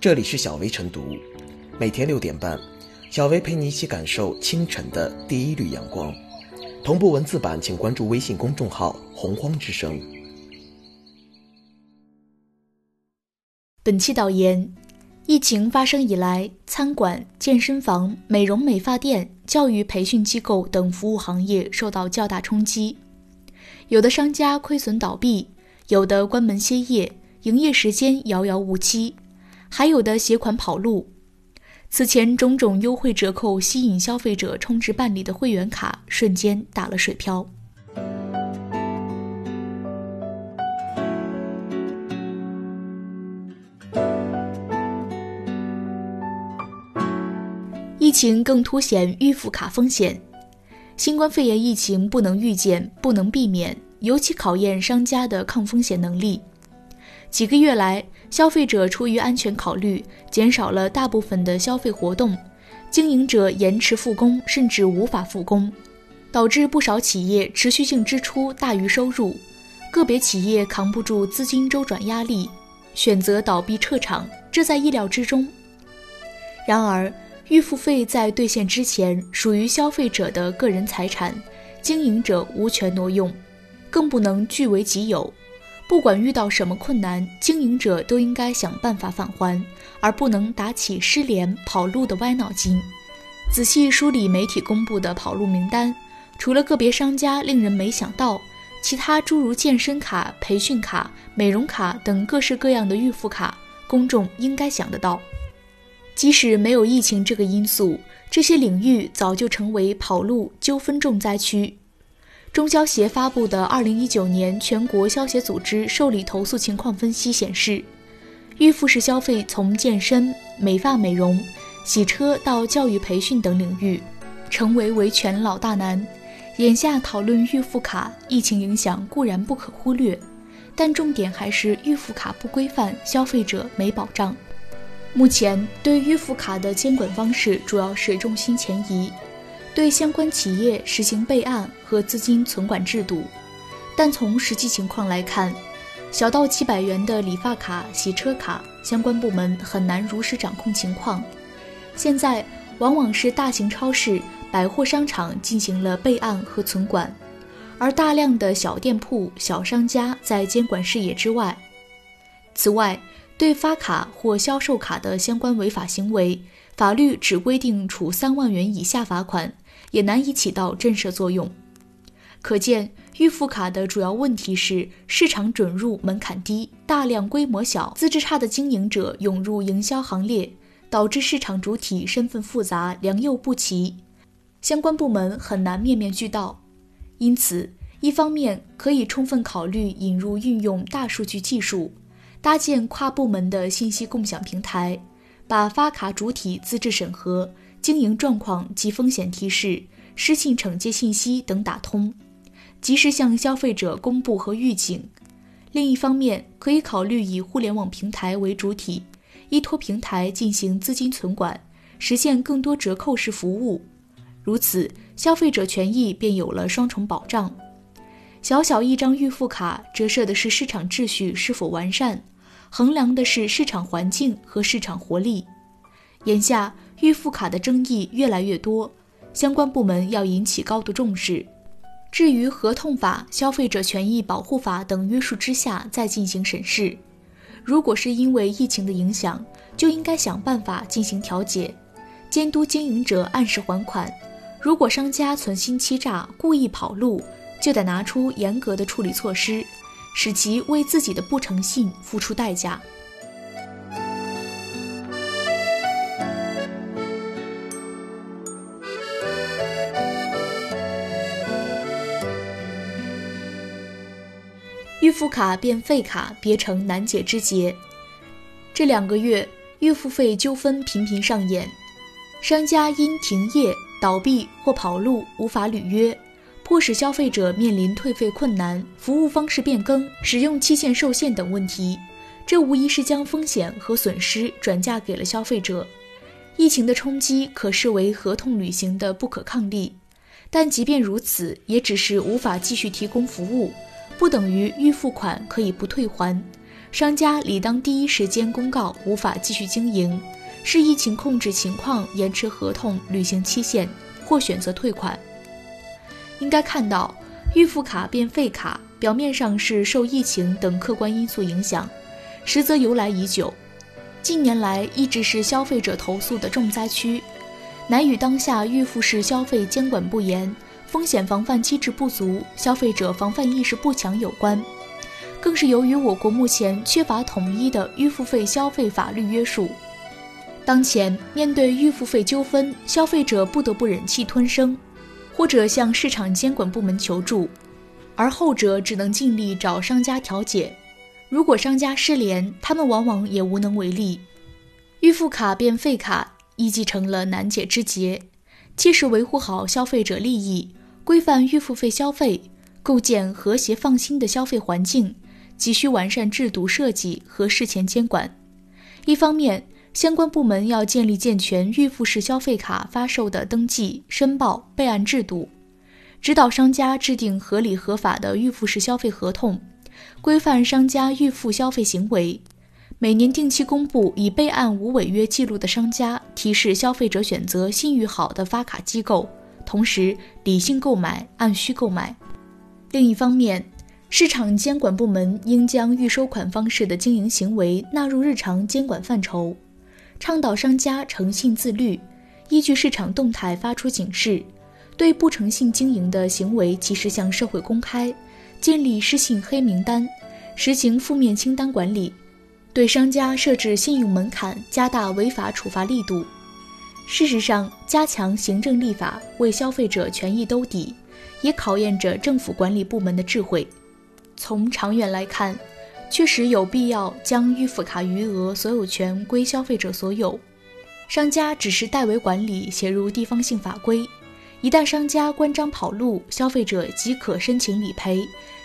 这里是小薇晨读，每天六点半，小薇陪你一起感受清晨的第一缕阳光。同步文字版，请关注微信公众号“洪荒之声”。本期导言：疫情发生以来，餐馆、健身房、美容美发店、教育培训机构等服务行业受到较大冲击，有的商家亏损倒闭，有的关门歇业，营业时间遥遥无期。还有的携款跑路，此前种种优惠折扣吸引消费者充值办理的会员卡，瞬间打了水漂。疫情更凸显预付卡风险，新冠肺炎疫情不能预见，不能避免，尤其考验商家的抗风险能力。几个月来，消费者出于安全考虑，减少了大部分的消费活动，经营者延迟复工，甚至无法复工，导致不少企业持续性支出大于收入，个别企业扛不住资金周转压力，选择倒闭撤场，这在意料之中。然而，预付费在兑现之前属于消费者的个人财产，经营者无权挪用，更不能据为己有。不管遇到什么困难，经营者都应该想办法返还，而不能打起失联跑路的歪脑筋。仔细梳理媒体公布的跑路名单，除了个别商家令人没想到，其他诸如健身卡、培训卡、美容卡等各式各样的预付卡，公众应该想得到。即使没有疫情这个因素，这些领域早就成为跑路纠纷重灾区。中消协发布的《二零一九年全国消协组织受理投诉情况分析》显示，预付式消费从健身、美发、美容、洗车到教育培训等领域，成为维权老大难。眼下讨论预付卡，疫情影响固然不可忽略，但重点还是预付卡不规范，消费者没保障。目前对预付卡的监管方式主要是重心前移。对相关企业实行备案和资金存管制度，但从实际情况来看，小到几百元的理发卡、洗车卡，相关部门很难如实掌控情况。现在往往是大型超市、百货商场进行了备案和存管，而大量的小店铺、小商家在监管视野之外。此外，对发卡或销售卡的相关违法行为，法律只规定处三万元以下罚款。也难以起到震慑作用。可见，预付卡的主要问题是市场准入门槛低，大量规模小、资质差的经营者涌入营销行列，导致市场主体身份复杂、良莠不齐，相关部门很难面面俱到。因此，一方面可以充分考虑引入运用大数据技术，搭建跨部门的信息共享平台，把发卡主体资质审核。经营状况及风险提示、失信惩戒信息等打通，及时向消费者公布和预警。另一方面，可以考虑以互联网平台为主体，依托平台进行资金存管，实现更多折扣式服务。如此，消费者权益便有了双重保障。小小一张预付卡，折射的是市场秩序是否完善，衡量的是市场环境和市场活力。眼下。预付卡的争议越来越多，相关部门要引起高度重视。至于合同法、消费者权益保护法等约束之下再进行审视。如果是因为疫情的影响，就应该想办法进行调解，监督经营者按时还款。如果商家存心欺诈、故意跑路，就得拿出严格的处理措施，使其为自己的不诚信付出代价。预付卡变废卡，别成难解之结。这两个月，预付费纠纷频频上演，商家因停业、倒闭或跑路无法履约，迫使消费者面临退费困难、服务方式变更、使用期限受限等问题。这无疑是将风险和损失转嫁给了消费者。疫情的冲击可视为合同履行的不可抗力，但即便如此，也只是无法继续提供服务。不等于预付款可以不退还，商家理当第一时间公告无法继续经营，视疫情控制情况延迟合同履行期限或选择退款。应该看到，预付卡变废卡，表面上是受疫情等客观因素影响，实则由来已久。近年来一直是消费者投诉的重灾区，乃与当下预付式消费监管不严、风险防范机制不足、消费者防范意识不强有关，更是由于我国目前缺乏统一的预付费消费法律约束。当前面对预付费纠纷，消费者不得不忍气吞声，或者向市场监管部门求助，而后者只能尽力找商家调解。如果商家失联，他们往往也无能为力。预付卡变废卡，亦即成了难解之结。切实维护好消费者利益，规范预付费消费，构建和谐放心的消费环境，急需完善制度设计和事前监管。一方面，相关部门要建立健全预付式消费卡发售的登记、申报、备案制度，指导商家制定合理合法的预付式消费合同。规范商家预付消费行为，每年定期公布已备案无违约记录的商家，提示消费者选择信誉好的发卡机构，同时理性购买，按需购买。另一方面，市场监管部门应将预收款方式的经营行为纳入日常监管范畴，倡导商家诚信自律，依据市场动态发出警示，对不诚信经营的行为及时向社会公开。建立失信黑名单，实行负面清单管理，对商家设置信用门槛，加大违法处罚力度。事实上，加强行政立法为消费者权益兜底，也考验着政府管理部门的智慧。从长远来看，确实有必要将预付卡余额所有权归消费者所有，商家只是代为管理，写入地方性法规。一旦商家关张跑路，消费者即可申请理赔。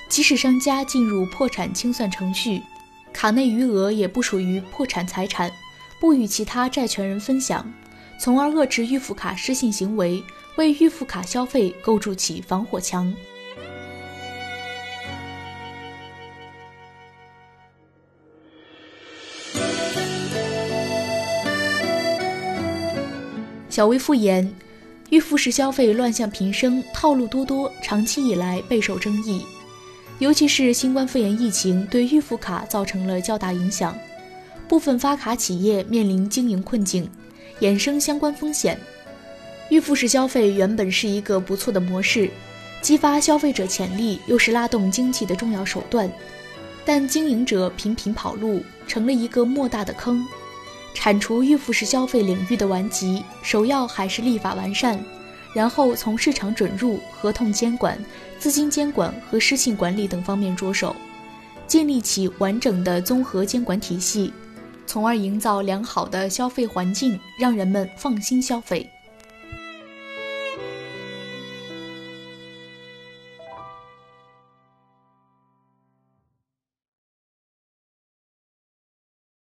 即使商家进入破产清算程序，卡内余额也不属于破产财产，不与其他债权人分享，从而遏制预付卡失信行为，为预付卡消费构筑起防火墙。小微复言。预付式消费乱象频生，套路多多，长期以来备受争议。尤其是新冠肺炎疫情对预付卡造成了较大影响，部分发卡企业面临经营困境，衍生相关风险。预付式消费原本是一个不错的模式，激发消费者潜力，又是拉动经济的重要手段，但经营者频频跑路，成了一个莫大的坑。铲除预付式消费领域的顽疾，首要还是立法完善，然后从市场准入、合同监管、资金监管和失信管理等方面着手，建立起完整的综合监管体系，从而营造良好的消费环境，让人们放心消费。